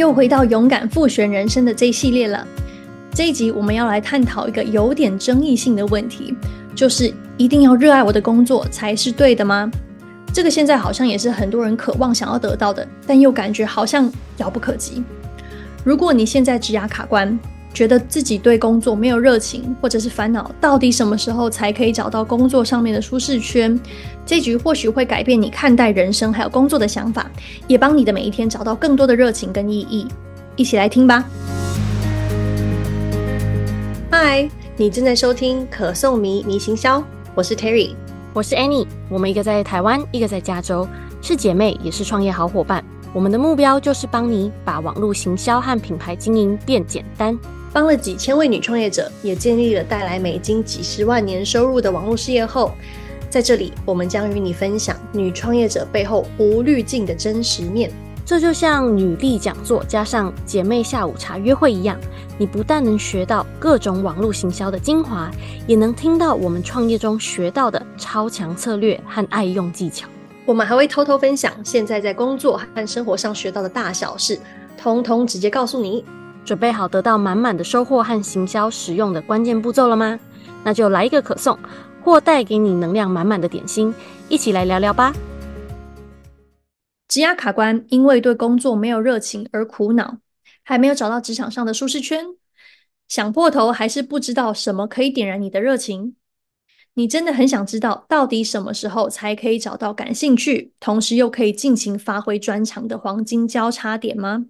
又回到勇敢复选人生的这一系列了。这一集我们要来探讨一个有点争议性的问题，就是一定要热爱我的工作才是对的吗？这个现在好像也是很多人渴望想要得到的，但又感觉好像遥不可及。如果你现在职涯卡关，觉得自己对工作没有热情，或者是烦恼，到底什么时候才可以找到工作上面的舒适圈？这局或许会改变你看待人生还有工作的想法，也帮你的每一天找到更多的热情跟意义。一起来听吧。嗨，你正在收听可颂迷迷行销，我是 Terry，我是 Annie，我们一个在台湾，一个在加州，是姐妹，也是创业好伙伴。我们的目标就是帮你把网络行销和品牌经营变简单。帮了几千位女创业者，也建立了带来美金几十万年收入的网络事业后，在这里我们将与你分享女创业者背后无滤镜的真实面。这就像女力讲座加上姐妹下午茶约会一样，你不但能学到各种网络行销的精华，也能听到我们创业中学到的超强策略和爱用技巧。我们还会偷偷分享现在在工作和生活上学到的大小事，通通直接告诉你。准备好得到满满的收获和行销实用的关键步骤了吗？那就来一个可颂，或带给你能量满满的点心，一起来聊聊吧。职涯卡关，因为对工作没有热情而苦恼，还没有找到职场上的舒适圈，想破头还是不知道什么可以点燃你的热情。你真的很想知道，到底什么时候才可以找到感兴趣，同时又可以尽情发挥专长的黄金交叉点吗？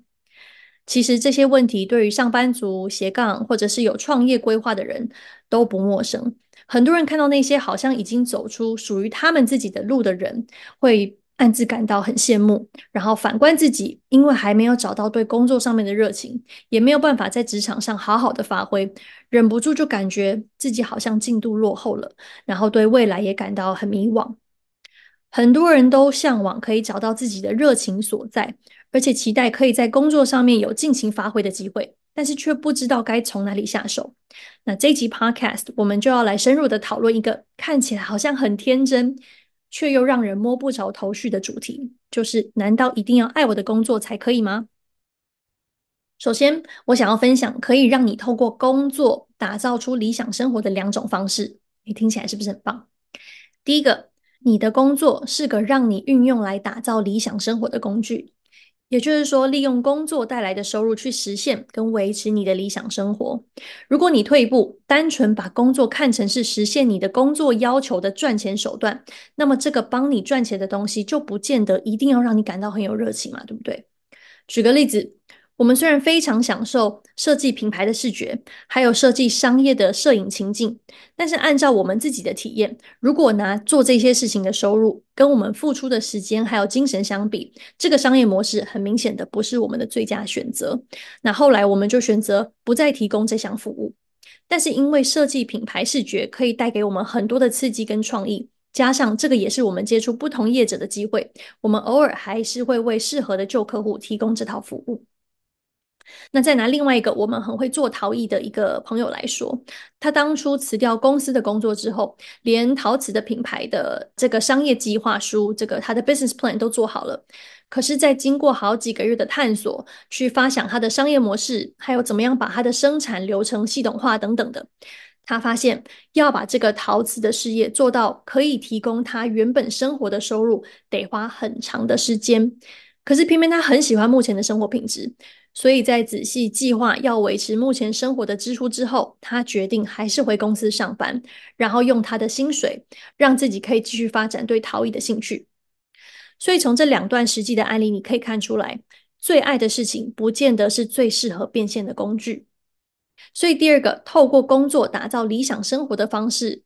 其实这些问题对于上班族、斜杠或者是有创业规划的人都不陌生。很多人看到那些好像已经走出属于他们自己的路的人，会暗自感到很羡慕。然后反观自己，因为还没有找到对工作上面的热情，也没有办法在职场上好好的发挥，忍不住就感觉自己好像进度落后了，然后对未来也感到很迷惘。很多人都向往可以找到自己的热情所在。而且期待可以在工作上面有尽情发挥的机会，但是却不知道该从哪里下手。那这一集 Podcast 我们就要来深入的讨论一个看起来好像很天真，却又让人摸不着头绪的主题，就是难道一定要爱我的工作才可以吗？首先，我想要分享可以让你透过工作打造出理想生活的两种方式。你听起来是不是很棒？第一个，你的工作是个让你运用来打造理想生活的工具。也就是说，利用工作带来的收入去实现跟维持你的理想生活。如果你退一步，单纯把工作看成是实现你的工作要求的赚钱手段，那么这个帮你赚钱的东西就不见得一定要让你感到很有热情嘛，对不对？举个例子。我们虽然非常享受设计品牌的视觉，还有设计商业的摄影情境，但是按照我们自己的体验，如果拿做这些事情的收入跟我们付出的时间还有精神相比，这个商业模式很明显的不是我们的最佳选择。那后来我们就选择不再提供这项服务。但是因为设计品牌视觉可以带给我们很多的刺激跟创意，加上这个也是我们接触不同业者的机会，我们偶尔还是会为适合的旧客户提供这套服务。那再拿另外一个我们很会做陶艺的一个朋友来说，他当初辞掉公司的工作之后，连陶瓷的品牌的这个商业计划书，这个他的 business plan 都做好了。可是，在经过好几个月的探索，去发想他的商业模式，还有怎么样把他的生产流程系统化等等的，他发现要把这个陶瓷的事业做到可以提供他原本生活的收入，得花很长的时间。可是偏偏他很喜欢目前的生活品质。所以在仔细计划要维持目前生活的支出之后，他决定还是回公司上班，然后用他的薪水让自己可以继续发展对陶艺的兴趣。所以从这两段实际的案例，你可以看出来，最爱的事情不见得是最适合变现的工具。所以第二个，透过工作打造理想生活的方式。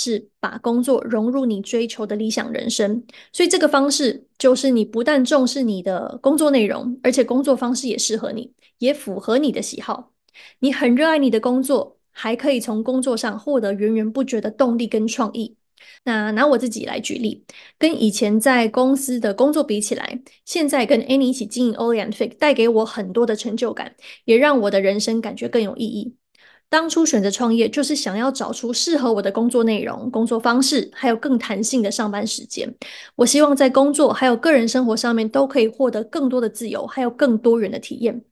是把工作融入你追求的理想人生，所以这个方式就是你不但重视你的工作内容，而且工作方式也适合你，也符合你的喜好。你很热爱你的工作，还可以从工作上获得源源不绝的动力跟创意。那拿我自己来举例，跟以前在公司的工作比起来，现在跟 Annie 一起经营 Oli and Fig 带给我很多的成就感，也让我的人生感觉更有意义。当初选择创业，就是想要找出适合我的工作内容、工作方式，还有更弹性的上班时间。我希望在工作还有个人生活上面都可以获得更多的自由，还有更多元的体验。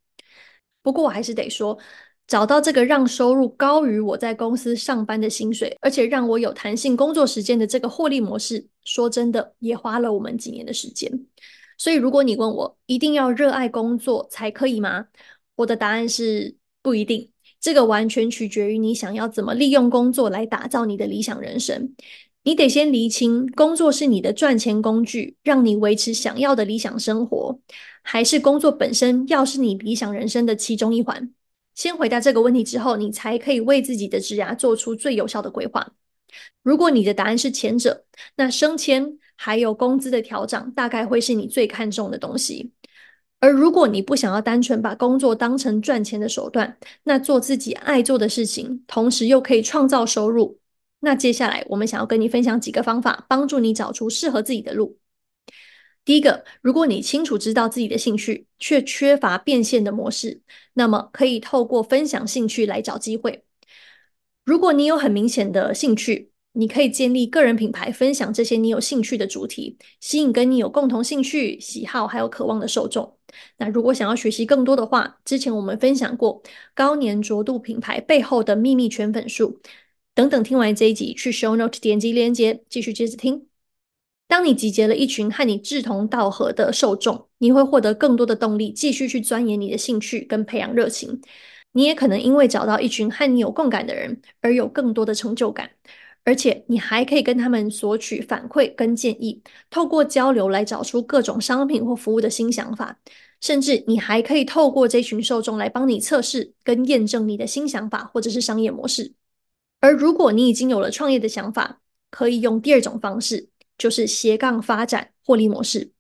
不过我还是得说，找到这个让收入高于我在公司上班的薪水，而且让我有弹性工作时间的这个获利模式，说真的，也花了我们几年的时间。所以，如果你问我一定要热爱工作才可以吗？我的答案是不一定。这个完全取决于你想要怎么利用工作来打造你的理想人生。你得先厘清，工作是你的赚钱工具，让你维持想要的理想生活，还是工作本身要是你理想人生的其中一环？先回答这个问题之后，你才可以为自己的职涯做出最有效的规划。如果你的答案是前者，那升迁还有工资的调整大概会是你最看重的东西。而如果你不想要单纯把工作当成赚钱的手段，那做自己爱做的事情，同时又可以创造收入，那接下来我们想要跟你分享几个方法，帮助你找出适合自己的路。第一个，如果你清楚知道自己的兴趣，却缺乏变现的模式，那么可以透过分享兴趣来找机会。如果你有很明显的兴趣，你可以建立个人品牌，分享这些你有兴趣的主题，吸引跟你有共同兴趣、喜好还有渴望的受众。那如果想要学习更多的话，之前我们分享过高粘着度品牌背后的秘密圈粉术等等。听完这一集，去 Show Note 点击链接，继续接着听。当你集结了一群和你志同道合的受众，你会获得更多的动力，继续去钻研你的兴趣跟培养热情。你也可能因为找到一群和你有共感的人，而有更多的成就感。而且你还可以跟他们索取反馈跟建议，透过交流来找出各种商品或服务的新想法，甚至你还可以透过这群受众来帮你测试跟验证你的新想法或者是商业模式。而如果你已经有了创业的想法，可以用第二种方式，就是斜杠发展获利模式。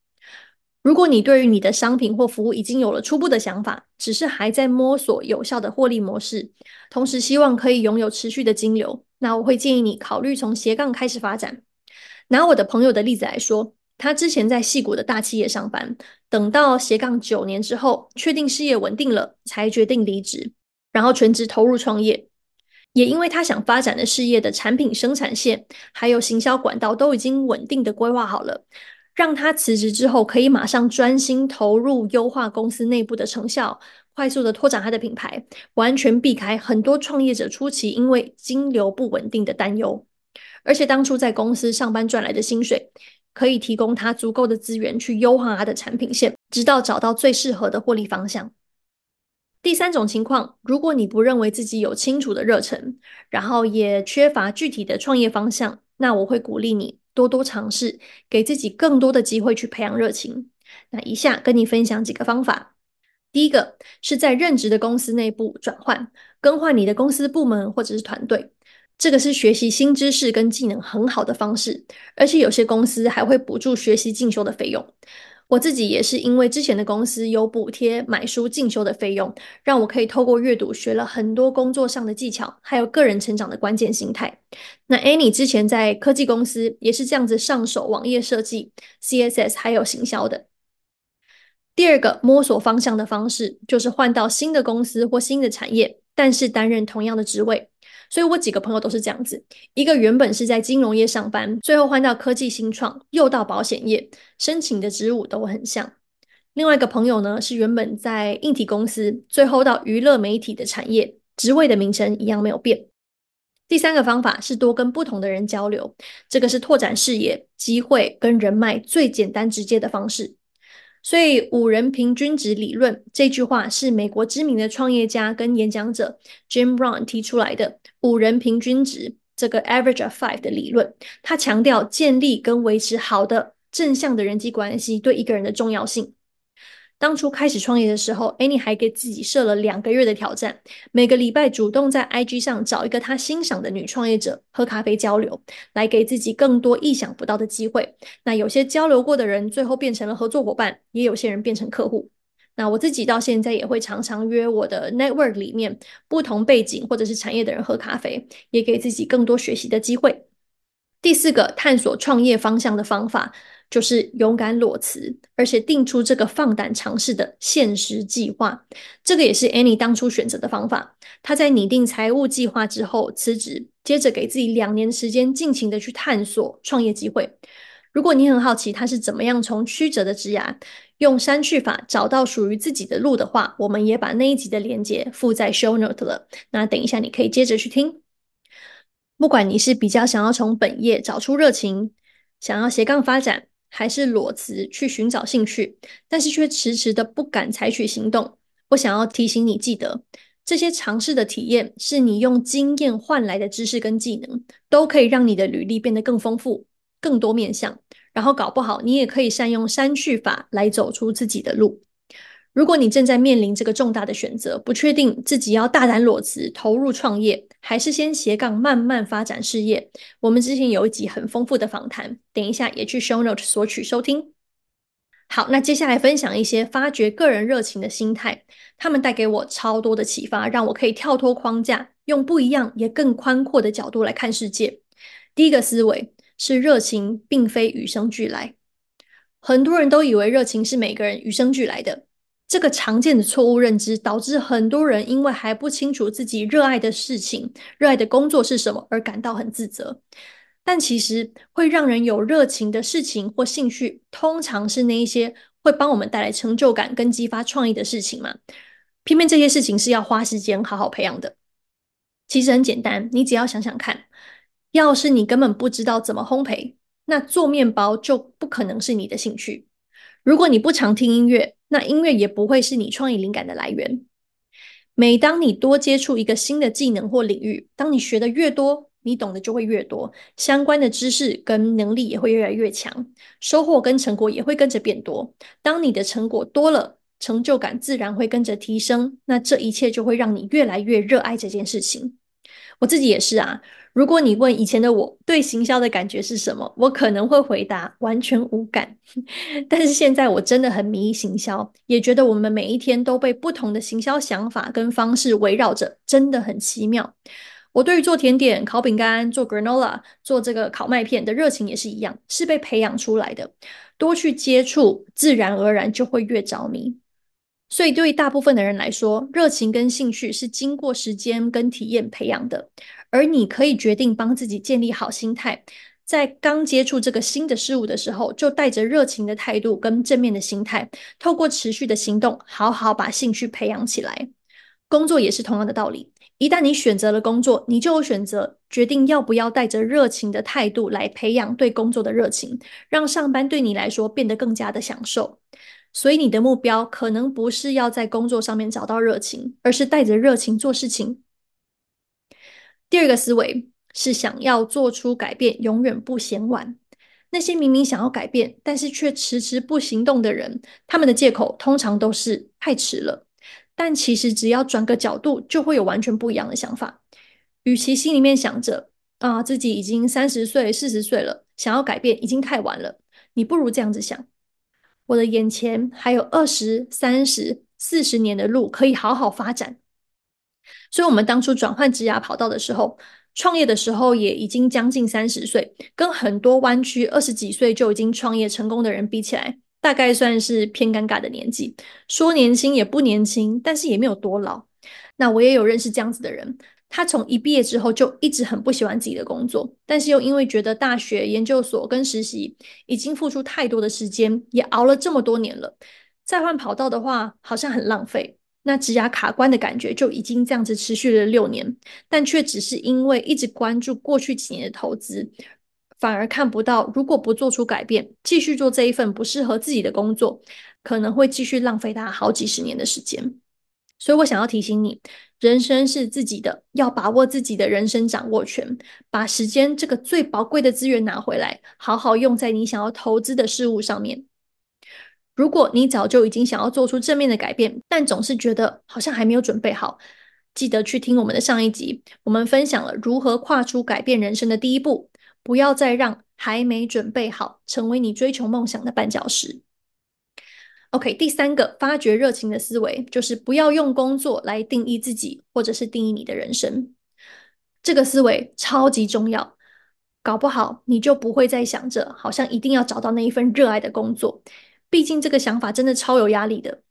如果你对于你的商品或服务已经有了初步的想法，只是还在摸索有效的获利模式，同时希望可以拥有持续的金流，那我会建议你考虑从斜杠开始发展。拿我的朋友的例子来说，他之前在细谷的大企业上班，等到斜杠九年之后，确定事业稳定了，才决定离职，然后全职投入创业。也因为他想发展的事业的产品生产线还有行销管道都已经稳定的规划好了。让他辞职之后，可以马上专心投入优化公司内部的成效，快速的拓展他的品牌，完全避开很多创业者初期因为金流不稳定的担忧。而且当初在公司上班赚来的薪水，可以提供他足够的资源去优化他的产品线，直到找到最适合的获利方向。第三种情况，如果你不认为自己有清楚的热忱，然后也缺乏具体的创业方向，那我会鼓励你。多多尝试，给自己更多的机会去培养热情。那以下跟你分享几个方法。第一个是在任职的公司内部转换，更换你的公司部门或者是团队，这个是学习新知识跟技能很好的方式，而且有些公司还会补助学习进修的费用。我自己也是因为之前的公司有补贴买书进修的费用，让我可以透过阅读学了很多工作上的技巧，还有个人成长的关键心态。那 Annie 之前在科技公司也是这样子上手网页设计、CSS 还有行销的。第二个摸索方向的方式，就是换到新的公司或新的产业，但是担任同样的职位。所以我几个朋友都是这样子，一个原本是在金融业上班，最后换到科技新创，又到保险业，申请的职务都很像。另外一个朋友呢，是原本在硬体公司，最后到娱乐媒体的产业，职位的名称一样没有变。第三个方法是多跟不同的人交流，这个是拓展视野、机会跟人脉最简单直接的方式。所以五人平均值理论这句话是美国知名的创业家跟演讲者 Jim Brown 提出来的。五人平均值这个 average of five 的理论，他强调建立跟维持好的正向的人际关系对一个人的重要性。当初开始创业的时候，Annie 还给自己设了两个月的挑战，每个礼拜主动在 IG 上找一个她欣赏的女创业者喝咖啡交流，来给自己更多意想不到的机会。那有些交流过的人最后变成了合作伙伴，也有些人变成客户。那我自己到现在也会常常约我的 network 里面不同背景或者是产业的人喝咖啡，也给自己更多学习的机会。第四个探索创业方向的方法，就是勇敢裸辞，而且定出这个放胆尝试的现实计划。这个也是 Annie 当初选择的方法。她在拟定财务计划之后辞职，接着给自己两年时间，尽情的去探索创业机会。如果你很好奇她是怎么样从曲折的职涯，用删去法找到属于自己的路的话，我们也把那一集的连接附在 Show Note 了。那等一下你可以接着去听。不管你是比较想要从本业找出热情，想要斜杠发展。还是裸辞去寻找兴趣，但是却迟迟的不敢采取行动。我想要提醒你，记得这些尝试的体验，是你用经验换来的知识跟技能，都可以让你的履历变得更丰富、更多面向。然后搞不好，你也可以善用删去法来走出自己的路。如果你正在面临这个重大的选择，不确定自己要大胆裸辞投入创业，还是先斜杠慢慢发展事业，我们之前有一集很丰富的访谈，等一下也去 show note 索取收听。好，那接下来分享一些发掘个人热情的心态，他们带给我超多的启发，让我可以跳脱框架，用不一样也更宽阔的角度来看世界。第一个思维是热情并非与生俱来，很多人都以为热情是每个人与生俱来的。这个常见的错误认知，导致很多人因为还不清楚自己热爱的事情、热爱的工作是什么而感到很自责。但其实会让人有热情的事情或兴趣，通常是那一些会帮我们带来成就感跟激发创意的事情嘛。偏偏这些事情是要花时间好好培养的。其实很简单，你只要想想看，要是你根本不知道怎么烘焙，那做面包就不可能是你的兴趣。如果你不常听音乐，那音乐也不会是你创意灵感的来源。每当你多接触一个新的技能或领域，当你学的越多，你懂得就会越多，相关的知识跟能力也会越来越强，收获跟成果也会跟着变多。当你的成果多了，成就感自然会跟着提升。那这一切就会让你越来越热爱这件事情。我自己也是啊。如果你问以前的我对行销的感觉是什么，我可能会回答完全无感。但是现在我真的很迷行销，也觉得我们每一天都被不同的行销想法跟方式围绕着，真的很奇妙。我对于做甜点、烤饼干、做 granola、做这个烤麦片的热情也是一样，是被培养出来的。多去接触，自然而然就会越着迷。所以，对于大部分的人来说，热情跟兴趣是经过时间跟体验培养的。而你可以决定帮自己建立好心态，在刚接触这个新的事物的时候，就带着热情的态度跟正面的心态，透过持续的行动，好好把兴趣培养起来。工作也是同样的道理，一旦你选择了工作，你就有选择决定要不要带着热情的态度来培养对工作的热情，让上班对你来说变得更加的享受。所以，你的目标可能不是要在工作上面找到热情，而是带着热情做事情。第二个思维是想要做出改变，永远不嫌晚。那些明明想要改变，但是却迟迟不行动的人，他们的借口通常都是太迟了。但其实只要转个角度，就会有完全不一样的想法。与其心里面想着啊，自己已经三十岁、四十岁了，想要改变已经太晚了，你不如这样子想：我的眼前还有二十三十、四十年的路可以好好发展。所以，我们当初转换职涯跑道的时候，创业的时候也已经将近三十岁，跟很多湾区二十几岁就已经创业成功的人比起来，大概算是偏尴尬的年纪。说年轻也不年轻，但是也没有多老。那我也有认识这样子的人，他从一毕业之后就一直很不喜欢自己的工作，但是又因为觉得大学、研究所跟实习已经付出太多的时间，也熬了这么多年了，再换跑道的话，好像很浪费。那职涯卡关的感觉就已经这样子持续了六年，但却只是因为一直关注过去几年的投资，反而看不到如果不做出改变，继续做这一份不适合自己的工作，可能会继续浪费他好几十年的时间。所以我想要提醒你，人生是自己的，要把握自己的人生掌握权，把时间这个最宝贵的资源拿回来，好好用在你想要投资的事物上面。如果你早就已经想要做出正面的改变，但总是觉得好像还没有准备好，记得去听我们的上一集，我们分享了如何跨出改变人生的第一步，不要再让还没准备好成为你追求梦想的绊脚石。OK，第三个发掘热情的思维就是不要用工作来定义自己，或者是定义你的人生。这个思维超级重要。搞不好你就不会再想着好像一定要找到那一份热爱的工作。毕竟这个想法真的超有压力的。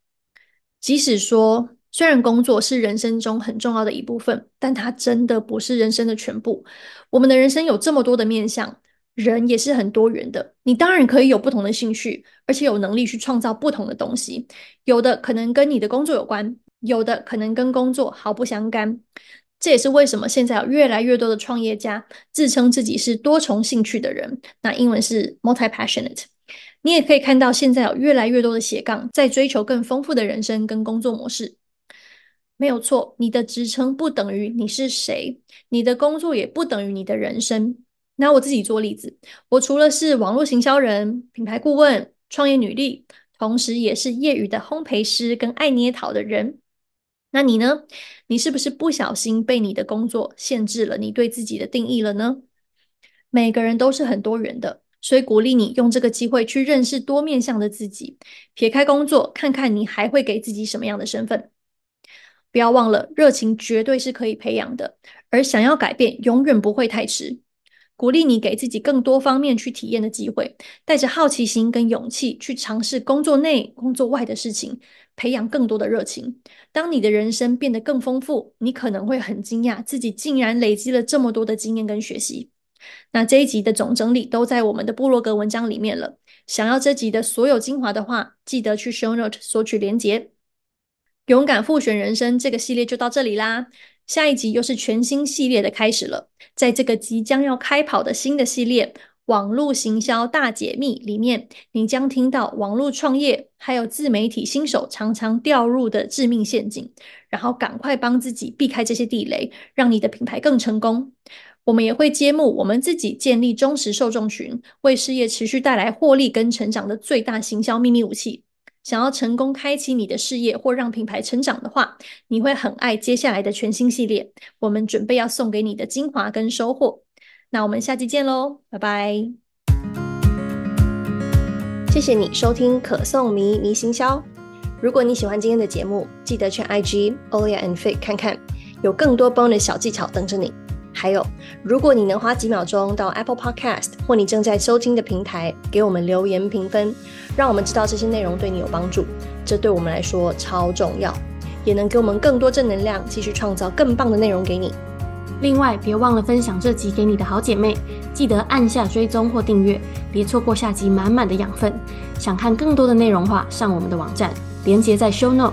即使说，虽然工作是人生中很重要的一部分，但它真的不是人生的全部。我们的人生有这么多的面向，人也是很多元的。你当然可以有不同的兴趣，而且有能力去创造不同的东西。有的可能跟你的工作有关，有的可能跟工作毫不相干。这也是为什么现在有越来越多的创业家自称自己是多重兴趣的人，那英文是 multi-passionate。你也可以看到，现在有越来越多的斜杠在追求更丰富的人生跟工作模式。没有错，你的职称不等于你是谁，你的工作也不等于你的人生。拿我自己做例子，我除了是网络行销人、品牌顾问、创业女力，同时也是业余的烘焙师跟爱捏陶的人。那你呢？你是不是不小心被你的工作限制了你对自己的定义了呢？每个人都是很多元的，所以鼓励你用这个机会去认识多面向的自己，撇开工作，看看你还会给自己什么样的身份。不要忘了，热情绝对是可以培养的，而想要改变，永远不会太迟。鼓励你给自己更多方面去体验的机会，带着好奇心跟勇气去尝试工作内、工作外的事情，培养更多的热情。当你的人生变得更丰富，你可能会很惊讶，自己竟然累积了这么多的经验跟学习。那这一集的总整理都在我们的部落格文章里面了。想要这集的所有精华的话，记得去 Show Note 索取连结。勇敢复选人生这个系列就到这里啦，下一集又是全新系列的开始了。在这个即将要开跑的新的系列《网络行销大解密》里面，你将听到网络创业还有自媒体新手常常掉入的致命陷阱，然后赶快帮自己避开这些地雷，让你的品牌更成功。我们也会揭幕我们自己建立忠实受众群，为事业持续带来获利跟成长的最大行销秘密武器。想要成功开启你的事业或让品牌成长的话，你会很爱接下来的全新系列。我们准备要送给你的精华跟收获。那我们下期见喽，拜拜！谢谢你收听可颂迷迷行销。如果你喜欢今天的节目，记得去 IG Olia and Faye 看看，有更多 bonus 小技巧等着你。还有，如果你能花几秒钟到 Apple Podcast 或你正在收听的平台给我们留言评分，让我们知道这些内容对你有帮助，这对我们来说超重要，也能给我们更多正能量，继续创造更棒的内容给你。另外，别忘了分享这集给你的好姐妹，记得按下追踪或订阅，别错过下集满满的养分。想看更多的内容话，上我们的网站，连接在 Show Note。